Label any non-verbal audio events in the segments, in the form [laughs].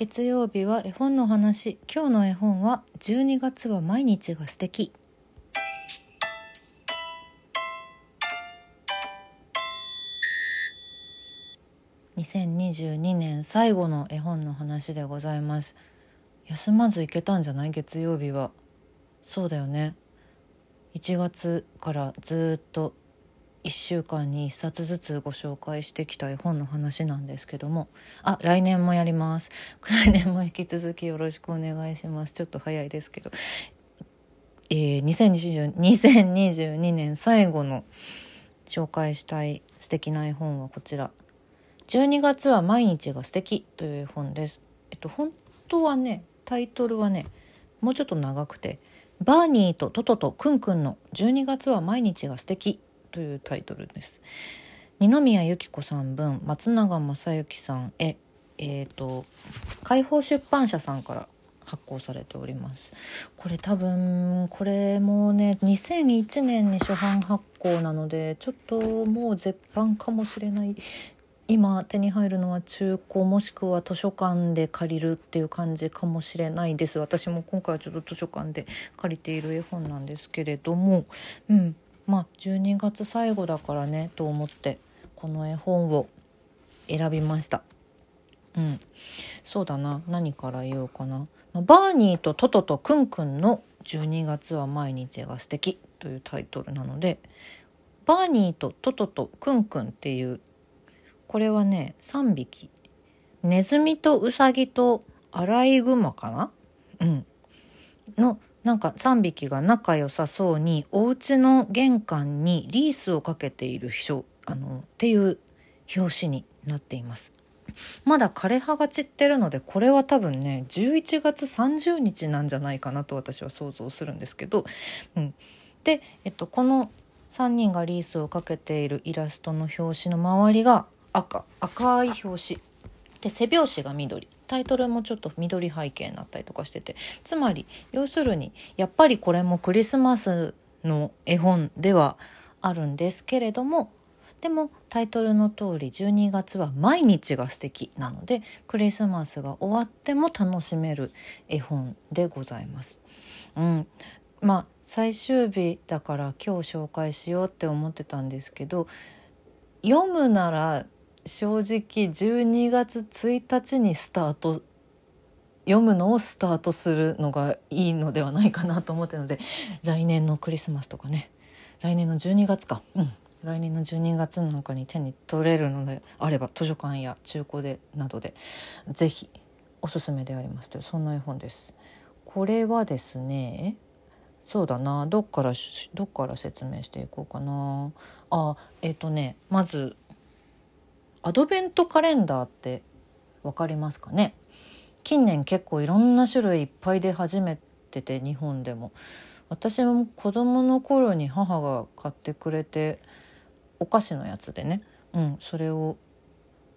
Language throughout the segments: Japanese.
月曜日は絵本の話。今日の絵本は12月は毎日が素敵。2022年最後の絵本の話でございます。休まず行けたんじゃない？月曜日は。そうだよね。1月からずっと1週間に1冊ずつご紹介してきた絵本の話なんですけども。あ来年もやります。[laughs] 来年も引き続きよろしくお願いします。ちょっと早いですけど。えー、2020 2022年最後の紹介したい素敵な絵本はこちら。12月は毎日が素敵という絵本です。えっと本当はねタイトルはねもうちょっと長くてバーニーとトトとクンクンの12月は毎日が素敵というタイトルです。二宮由紀子さん分松永正幸さんへえっ、ー、と解放出版社さんから発行されております。これ多分これもね2001年に初版発行なのでちょっともう絶版かもしれない。今手に入るのは中古もしくは図書館で借りるっていう感じかもしれないです。私も今回はちょっと図書館で借りている絵本なんですけれども。うん。まあ12月最後だからねと思ってこの絵本を選びました。うん。そうだな。何から言おうかな。バーニーとトトとクンクンの12月は毎日が素敵というタイトルなのでバーニーとトトとクンクンっていうこれはね3匹。ネズミとウサギとアライグマかな？うん。のなんか3匹が仲良さそうにお家の玄関にリースをかけている人あのっていう表紙になっています。まだ枯葉が散ってるのでこれは多分ね11月30日なんじゃないかなと私は想像するんですけど、うん、で、えっと、この3人がリースをかけているイラストの表紙の周りが赤。赤い表紙。で背表紙が緑。タイトルもちょっと緑背景になったりとかしててつまり要するにやっぱりこれもクリスマスの絵本ではあるんですけれどもでもタイトルの通り12月は毎日が素敵なのでクリスマスが終わっても楽しめる絵本でございます。うん、まあ最終日だから今日紹介しようって思ってたんですけど読むなら正直12月1日にスタート読むのをスタートするのがいいのではないかなと思ってるので来年のクリスマスとかね。来年の12月か。うん。来年の12月なんかに手に取れるのであれば図書館や中古でなどで是非おすすめでありますというそんな絵本です。これはですねそうだな。どっからどっから説明していこうかな。あえっ、ー、とねまずアドベントカレンダーって分かりますかね？近年結構いろんな種類いっぱい出始めてて日本でも。私も子供の頃に母が買ってくれてお菓子のやつでね、うん、それを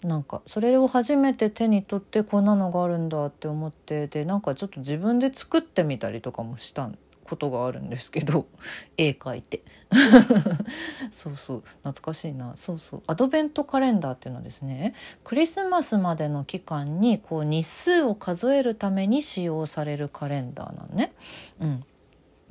なんかそれを初めて手に取ってこんなのがあるんだって思ってでなんかちょっと自分で作ってみたりとかもしたんことがあるんですけど [laughs] 絵描いて。[laughs] そうそう懐かしいな。そうそう。アドベントカレンダーっていうのはですねクリスマスまでの期間にこう日数を数えるために使用されるカレンダーなのね。うん。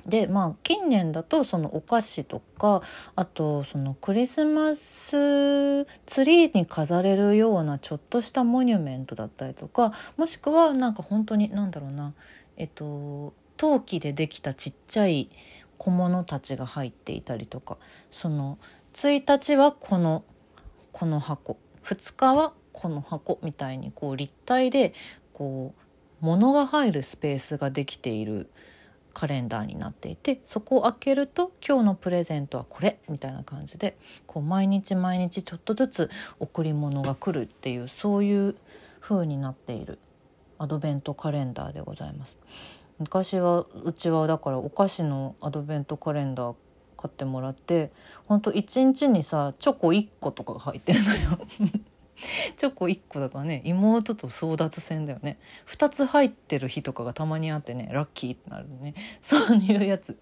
でまあ近年だとそのお菓子とかあとそのクリスマスツリーに飾れるようなちょっとしたモニュメントだったりとかもしくはなんか本当に何だろうな。えっと陶器でできたちっちゃい小物たちが入っていたりとかその1日はこのこの箱2日はこの箱みたいにこう立体でこう物が入るスペースができているカレンダーになっていてそこを開けると今日のプレゼントはこれみたいな感じでこう毎日毎日ちょっとずつ贈り物が来るっていうそういう風になっているアドベントカレンダーでございます。昔はうちはだからお菓子のアドベントカレンダー買ってもらってほんと1日にさチョコ1個とかが入ってるのよ。[laughs] チョコ1個だからね妹と争奪戦だよね。2つ入ってる日とかがたまにあってねラッキーってなるね。[laughs] そういうやつ。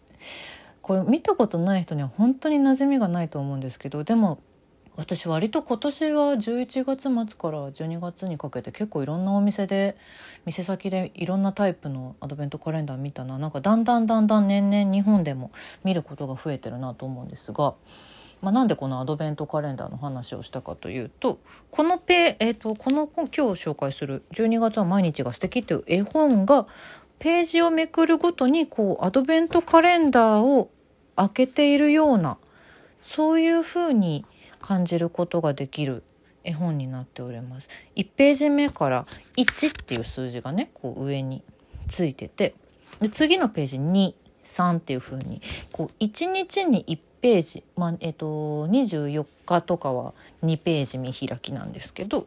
これ見たことない人には本当に馴染みがないと思うんですけどでも私割と今年は11月末から12月にかけて結構いろんなお店で店先でいろんなタイプのアドベントカレンダー見たな。なんかだんだんだんだん年々日本でも見ることが増えてるなと思うんですが、まあ、なんでこのアドベントカレンダーの話をしたかというとこのペ、えーと、この今日紹介する「12月は毎日が素敵っていう絵本がページをめくるごとにこうアドベントカレンダーを開けているようなそういうふうに感じることができる絵本になっております。1ページ目から1っていう数字がねこう上についててで次のページ23っていう風にこう1日に1ページ、まあえっと、24日とかは2ページ見開きなんですけど、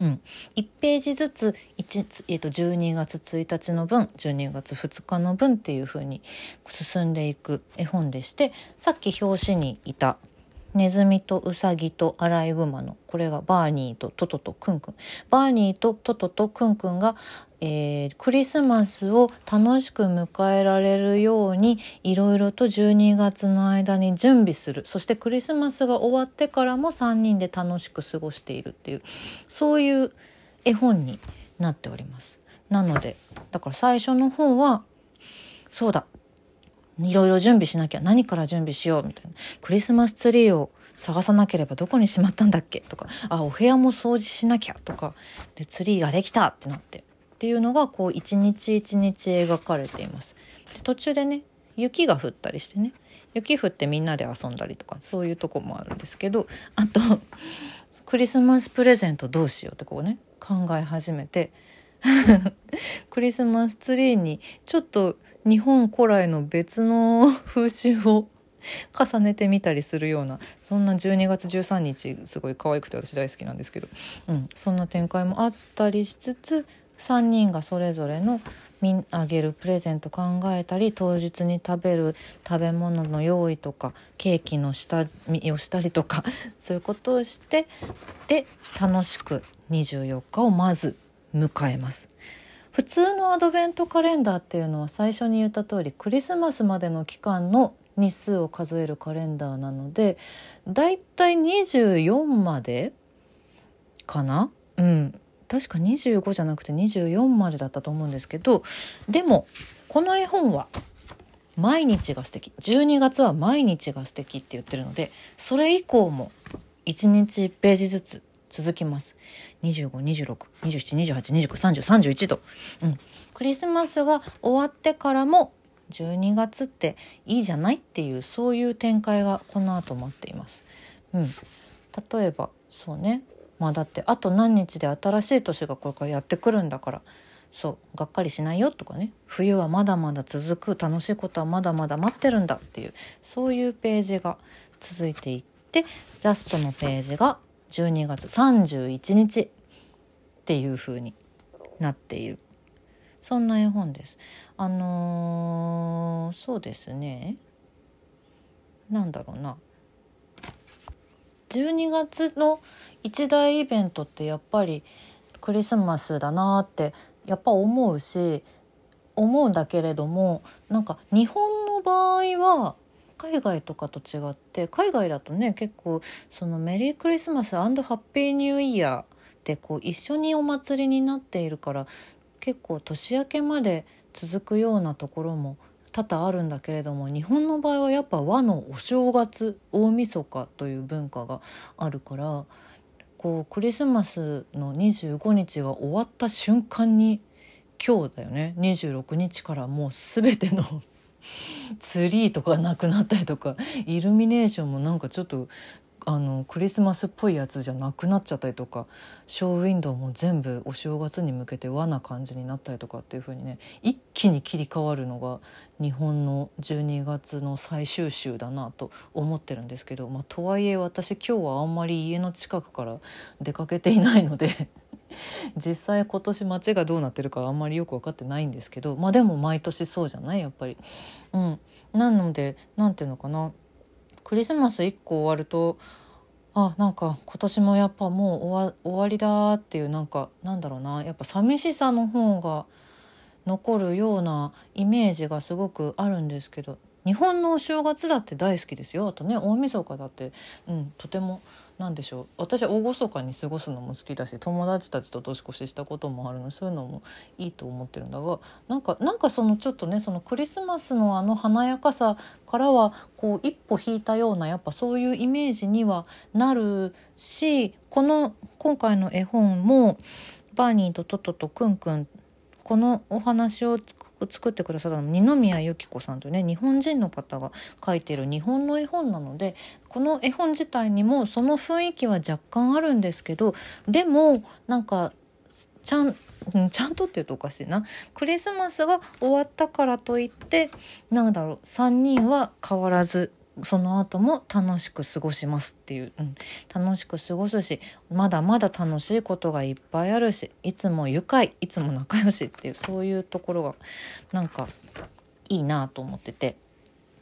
うん、1ページずつ1、えっと、12月1日の分12月2日の分っていう風に進んでいく絵本でしてさっき表紙にいたネズミとウサギとアライグマのこれがバーニーとトトとクンクン。バーニーとトトとクンクンが、えー、クリスマスを楽しく迎えられるようにいろいろと12月の間に準備する。そしてクリスマスが終わってからも3人で楽しく過ごしているっていうそういう絵本になっております。なのでだから最初の方はそうだ。いろいろ準備しなきゃ何から準備しようみたいな。クリスマスツリーを探さなければどこにしまったんだっけとか。あお部屋も掃除しなきゃとか。でツリーができたってなって。っていうのがこう一日一日描かれています。で途中でね雪が降ったりしてね。雪降ってみんなで遊んだりとかそういうとこもあるんですけど。あとクリスマスプレゼントどうしようってこうね考え始めて。[laughs] クリスマスツリーにちょっと日本古来の別の [laughs] 風習を重ねてみたりするようなそんな12月13日すごい可愛くて私大好きなんですけど、うん、そんな展開もあったりしつつ3人がそれぞれのあげるプレゼント考えたり当日に食べる食べ物の用意とかケーキの下見をしたりとか [laughs] そういうことをしてで楽しく24日をまず迎えます。普通のアドベントカレンダーっていうのは最初に言った通りクリスマスまでの期間の日数を数えるカレンダーなのでだいたい24までかな？うん。確か25じゃなくて24までだったと思うんですけどでもこの絵本は毎日が素敵。12月は毎日が素敵って言ってるのでそれ以降も1日1ページずつ続きます。25、26、27、28、29、30、31と。うん。クリスマスが終わってからも12月っていいじゃないっていうそういう展開がこの後待っています。うん。例えばそうね。まあだってあと何日で新しい年がこれからやってくるんだからそうがっかりしないよとかね冬はまだまだ続く楽しいことはまだまだ待ってるんだっていうそういうページが続いていってラストのページが12月31日っていう風になっている。そんな絵本です。あのー、そうですね。なんだろうな。12月の一大イベントってやっぱりクリスマスだなってやっぱ思うし思うんだけれどもなんか日本の場合は海外とかと違って海外だとね結構そのメリークリスマスハッピーニューイヤーってこう一緒にお祭りになっているから結構年明けまで続くようなところも多々あるんだけれども日本の場合はやっぱ和のお正月大晦日という文化があるからこうクリスマスの25日が終わった瞬間に今日だよね。26日からもう全てのツリーとかなくなったりとかイルミネーションもなんかちょっとあのクリスマスっぽいやつじゃなくなっちゃったりとかショーウィンドウも全部お正月に向けて和な感じになったりとかっていう風にね一気に切り替わるのが日本の12月の最終週だなと思ってるんですけど、まあ、とはいえ私今日はあんまり家の近くから出かけていないので [laughs] 実際今年街がどうなってるかあんまりよく分かってないんですけどまあでも毎年そうじゃない？やっぱり。うん、なので何ていうのかな？クリスマス1個終わるとあなんか今年もやっぱもう終わ終わりだっていうなんかなんだろうな。やっぱ寂しさの方が残るようなイメージがすごくあるんですけど日本のお正月だって大好きですよ。あとね大晦日だって、うん、とても何でしょう。私は厳かに過ごすのも好きだし友達たちと年越ししたこともあるのでそういうのもいいと思ってるんだがなんかなんかそのちょっとねそのクリスマスのあの華やかさからはこう一歩引いたようなやっぱそういうイメージにはなるしこの今回の絵本もバーニーとトトとクンクンこのお話を作ってくださったの二宮由紀子さんというね日本人の方が書いてる日本の絵本なのでこの絵本自体にもその雰囲気は若干あるんですけどでもなんかちゃんちゃんとって言うとおかしいな。クリスマスが終わったからといってなんだろう3人は変わらずその後も楽しく過ごしますっていう、うん、楽しく過ごすしまだまだ楽しいことがいっぱいあるしいつも愉快いつも仲良しっていうそういうところがなんかいいなと思ってて。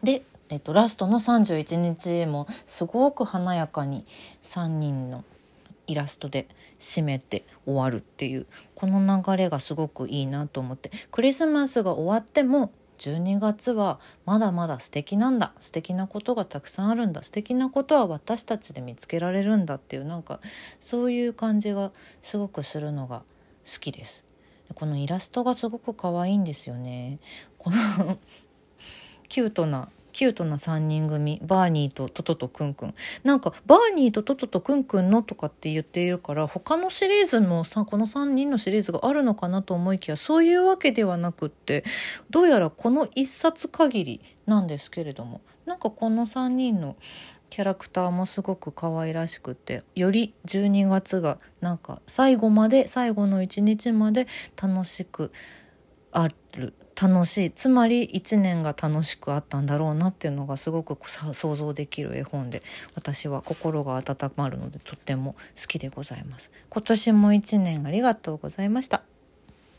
で、えっと、ラストの31日もすごく華やかに3人のイラストで締めて終わるっていうこの流れがすごくいいなと思って。クリスマスが終わっても12月はまだまだ素敵なんだ。素敵なことがたくさんあるんだ。素敵なことは私たちで見つけられるんだっていうなんかそういう感じがすごくするのが好きです。このイラストがすごく可愛いんですよね。この [laughs] キュートなキュートな3人組バーニーとトトとクンクン。なんかバーニーとトトとクンクンのとかって言っているから他のシリーズもさこの3人のシリーズがあるのかなと思いきやそういうわけではなくってどうやらこの1冊限りなんですけれどもなんかこの3人のキャラクターもすごく可愛らしくてより12月がなんか最後まで最後の一日まで楽しくある。楽しい。つまり1年が楽しくあったんだろうなっていうのがすごく想像できる絵本で私は心が温まるのでとっても好きでございます。今年も1年ありがとうございました。